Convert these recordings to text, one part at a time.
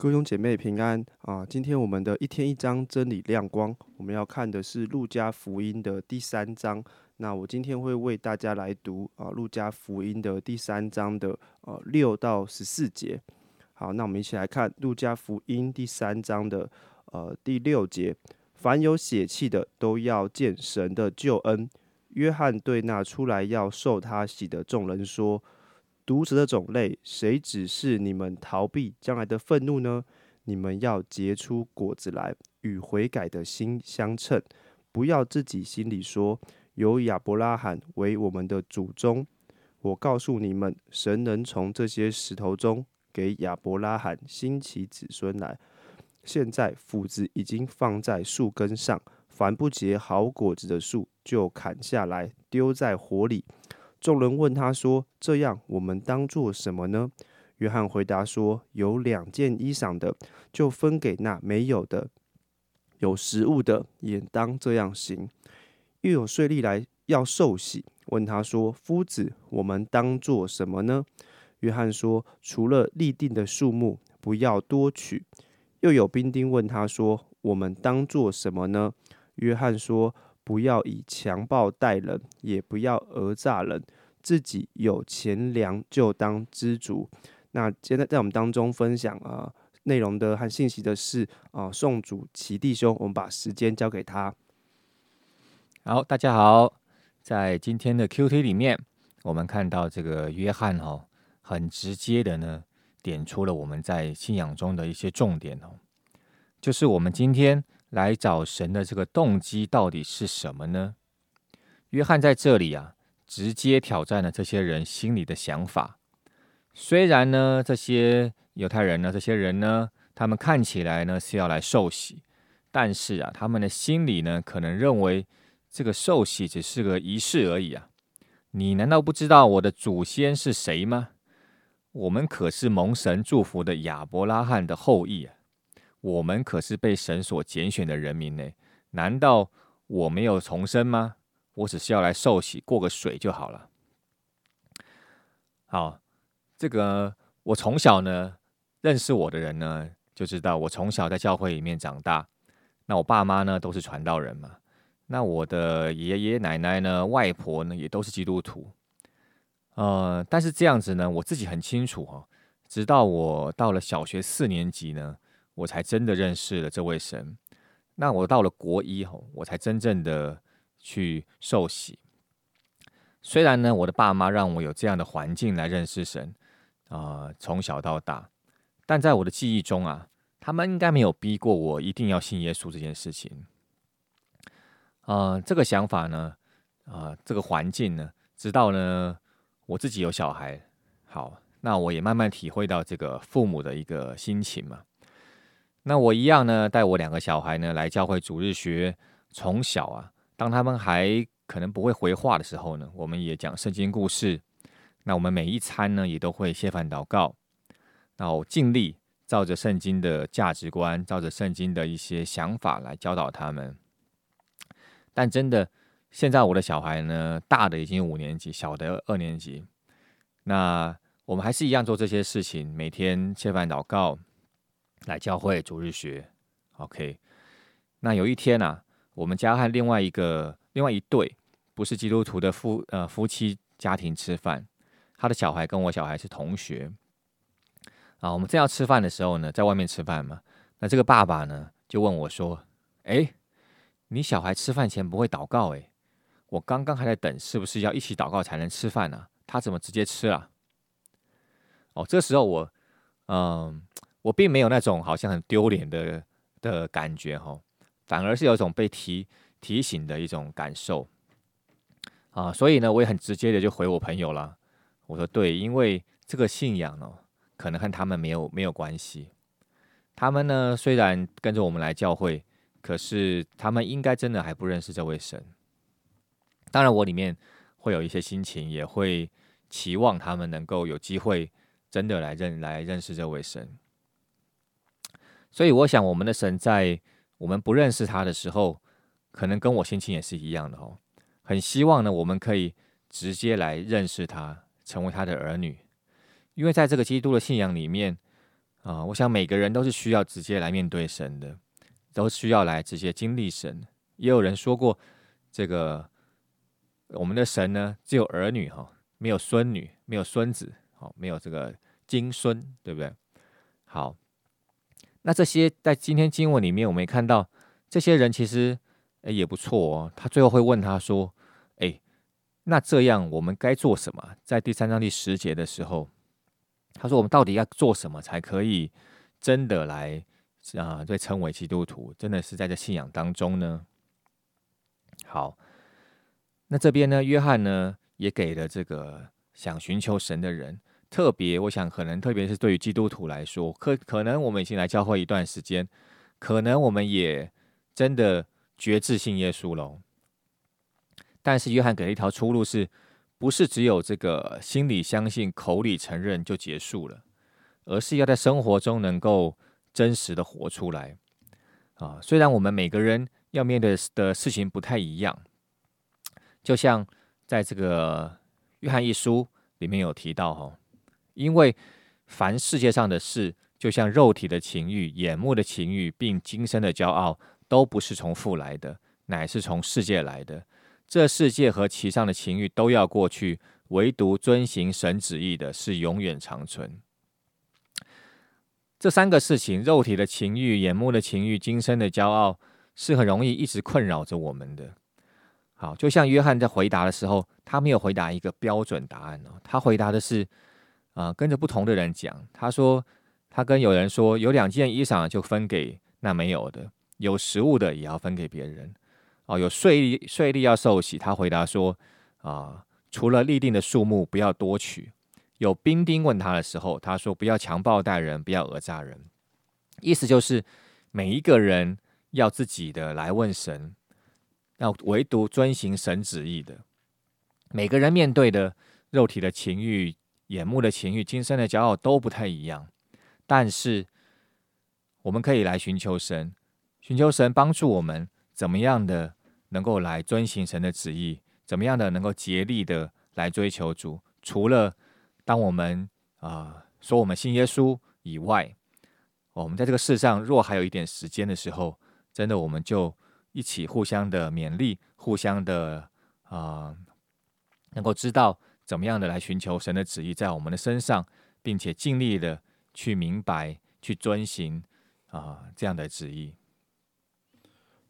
各位兄姐妹平安啊！今天我们的一天一章真理亮光，我们要看的是路加福音的第三章。那我今天会为大家来读啊路加福音的第三章的呃六到十四节。好，那我们一起来看路加福音第三章的呃第六节：凡有血气的，都要见神的救恩。约翰对那出来要受他洗的众人说。毒蛇的种类，谁指示你们逃避将来的愤怒呢？你们要结出果子来，与悔改的心相称。不要自己心里说，有亚伯拉罕为我们的祖宗。我告诉你们，神能从这些石头中给亚伯拉罕兴起子孙来。现在斧子已经放在树根上，凡不结好果子的树，就砍下来丢在火里。众人问他说：“这样，我们当做什么呢？”约翰回答说：“有两件衣裳的，就分给那没有的；有食物的，也当这样行。”又有税吏来要受洗，问他说：“夫子，我们当做什么呢？”约翰说：“除了立定的数目，不要多取。”又有兵丁问他说：“我们当做什么呢？”约翰说。不要以强暴待人，也不要讹诈人。自己有钱粮就当知足。那现在在我们当中分享啊内容的和信息的是啊宋主齐弟兄，我们把时间交给他。好，大家好，在今天的 Q T 里面，我们看到这个约翰哦，很直接的呢点出了我们在信仰中的一些重点哦，就是我们今天。来找神的这个动机到底是什么呢？约翰在这里啊，直接挑战了这些人心里的想法。虽然呢，这些犹太人呢，这些人呢，他们看起来呢是要来受洗，但是啊，他们的心里呢，可能认为这个受洗只是个仪式而已啊。你难道不知道我的祖先是谁吗？我们可是蒙神祝福的亚伯拉罕的后裔啊。我们可是被神所拣选的人民呢，难道我没有重生吗？我只是要来受洗，过个水就好了。好，这个我从小呢认识我的人呢，就知道我从小在教会里面长大。那我爸妈呢都是传道人嘛，那我的爷爷奶奶呢、外婆呢也都是基督徒。呃，但是这样子呢，我自己很清楚哈，直到我到了小学四年级呢。我才真的认识了这位神。那我到了国一吼，我才真正的去受洗。虽然呢，我的爸妈让我有这样的环境来认识神啊，从小到大，但在我的记忆中啊，他们应该没有逼过我一定要信耶稣这件事情。啊，这个想法呢，啊，这个环境呢，直到呢我自己有小孩，好，那我也慢慢体会到这个父母的一个心情嘛。那我一样呢，带我两个小孩呢来教会主日学。从小啊，当他们还可能不会回话的时候呢，我们也讲圣经故事。那我们每一餐呢，也都会谢饭祷告，然后尽力照着圣经的价值观，照着圣经的一些想法来教导他们。但真的，现在我的小孩呢，大的已经五年级，小的二年级。那我们还是一样做这些事情，每天谢饭祷告。来教会主日学，OK。那有一天啊，我们家和另外一个、另外一对不是基督徒的夫呃夫妻家庭吃饭，他的小孩跟我小孩是同学啊。我们正要吃饭的时候呢，在外面吃饭嘛，那这个爸爸呢就问我说：“哎，你小孩吃饭前不会祷告？哎，我刚刚还在等，是不是要一起祷告才能吃饭呢？他怎么直接吃了？”哦，这时候我嗯。我并没有那种好像很丢脸的的感觉哈，反而是有一种被提提醒的一种感受啊，所以呢，我也很直接的就回我朋友了。我说对，因为这个信仰哦，可能和他们没有没有关系。他们呢，虽然跟着我们来教会，可是他们应该真的还不认识这位神。当然，我里面会有一些心情，也会期望他们能够有机会真的来认来认识这位神。所以我想，我们的神在我们不认识他的时候，可能跟我心情也是一样的哦。很希望呢，我们可以直接来认识他，成为他的儿女。因为在这个基督的信仰里面，啊，我想每个人都是需要直接来面对神的，都需要来直接经历神。也有人说过，这个我们的神呢，只有儿女哈，没有孙女，没有孙子，好，没有这个金孙，对不对？好，那这些在今天经文里面，我们也看到这些人其实诶也不错哦。他最后会问他说：“诶，那这样我们该做什么？”在第三章第十节的时候。他说：“我们到底要做什么才可以真的来啊？被称为基督徒，真的是在这信仰当中呢？”好，那这边呢，约翰呢也给了这个想寻求神的人，特别我想可能特别是对于基督徒来说，可可能我们已经来教会一段时间，可能我们也真的决志信耶稣喽。但是约翰给了一条出路是。不是只有这个心里相信、口里承认就结束了，而是要在生活中能够真实的活出来。啊，虽然我们每个人要面对的事情不太一样，就像在这个约翰一书里面有提到哈，因为凡世界上的事，就像肉体的情欲、眼目的情欲，并今生的骄傲，都不是从父来的，乃是从世界来的。这世界和其上的情欲都要过去，唯独遵行神旨意的是永远长存。这三个事情：肉体的情欲、眼目的情欲、今生的骄傲，是很容易一直困扰着我们的。好，就像约翰在回答的时候，他没有回答一个标准答案哦，他回答的是啊，跟着不同的人讲。他说，他跟有人说，有两件衣裳就分给那没有的，有食物的也要分给别人。哦，有税利税利要受洗。他回答说：“啊，除了立定的数目，不要多取。”有兵丁问他的时候，他说：“不要强暴待人，不要讹诈人。”意思就是每一个人要自己的来问神，要唯独遵行神旨意的。每个人面对的肉体的情欲、眼目的情欲、今生的骄傲都不太一样，但是我们可以来寻求神，寻求神帮助我们怎么样的。能够来遵行神的旨意，怎么样的能够竭力的来追求主？除了当我们啊说我们信耶稣以外，我们在这个世上若还有一点时间的时候，真的我们就一起互相的勉励，互相的啊，能够知道怎么样的来寻求神的旨意在我们的身上，并且尽力的去明白、去遵行啊这样的旨意。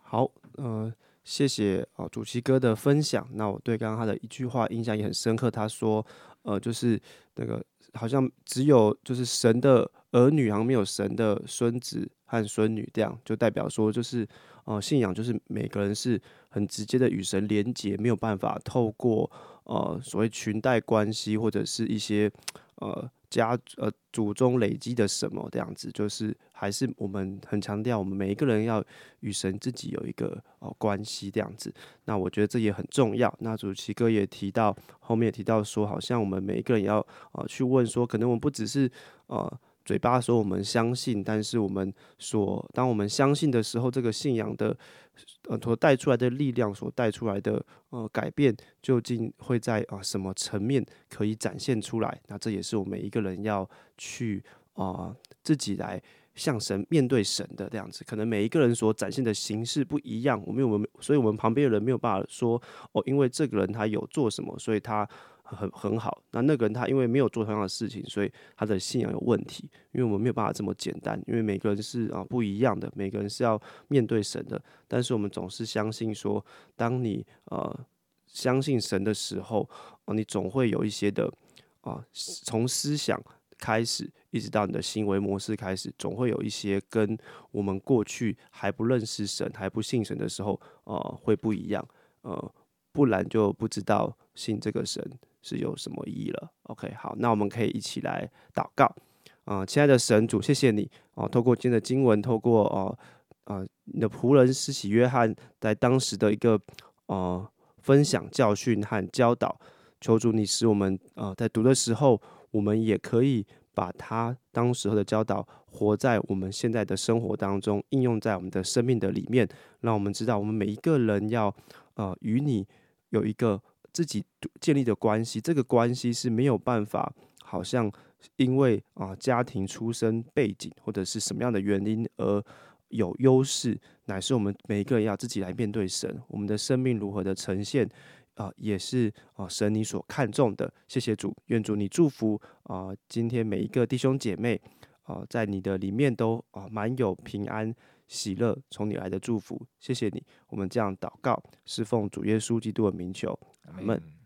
好，呃。谢谢哦，主席哥的分享。那我对刚刚他的一句话印象也很深刻。他说，呃，就是那个好像只有就是神的儿女，好像没有神的孙子和孙女，这样就代表说，就是呃，信仰就是每个人是很直接的与神连接，没有办法透过呃所谓裙带关系或者是一些呃。家呃祖宗累积的什么这样子，就是还是我们很强调，我们每一个人要与神自己有一个哦关系这样子。那我觉得这也很重要。那主席哥也提到，后面也提到说，好像我们每一个人也要啊去问说，可能我们不只是呃。嘴巴说我们相信，但是我们所当我们相信的时候，这个信仰的呃所带出来的力量，所带出来的呃改变，究竟会在啊什么层面可以展现出来？那这也是我们一个人要去啊自己来向神面对神的这样子。可能每一个人所展现的形式不一样，我们我们所以我们旁边的人没有办法说哦，因为这个人他有做什么，所以他。很很好，那那个人他因为没有做同样的事情，所以他的信仰有问题。因为我们没有办法这么简单，因为每个人是啊不一样的，每个人是要面对神的。但是我们总是相信说，当你呃相信神的时候，啊，你总会有一些的啊，从思想开始，一直到你的行为模式开始，总会有一些跟我们过去还不认识神、还不信神的时候，呃，会不一样。呃，不然就不知道信这个神。是有什么意义了？OK，好，那我们可以一起来祷告啊，亲爱的神主，谢谢你哦，透过今天的经文，透过哦啊你的仆人施洗约翰在当时的一个呃分享教训和教导，求主你使我们呃在读的时候，我们也可以把他当时候的教导活在我们现在的生活当中，应用在我们的生命的里面，让我们知道我们每一个人要呃与你有一个。自己建立的关系，这个关系是没有办法，好像因为啊家庭出身背景或者是什么样的原因而有优势，乃是我们每一个人要自己来面对神，我们的生命如何的呈现啊，也是啊神你所看重的。谢谢主，愿主你祝福啊今天每一个弟兄姐妹哦，在你的里面都啊满有平安喜乐从你来的祝福。谢谢你，我们这样祷告，侍奉主耶稣基督的名求，阿门。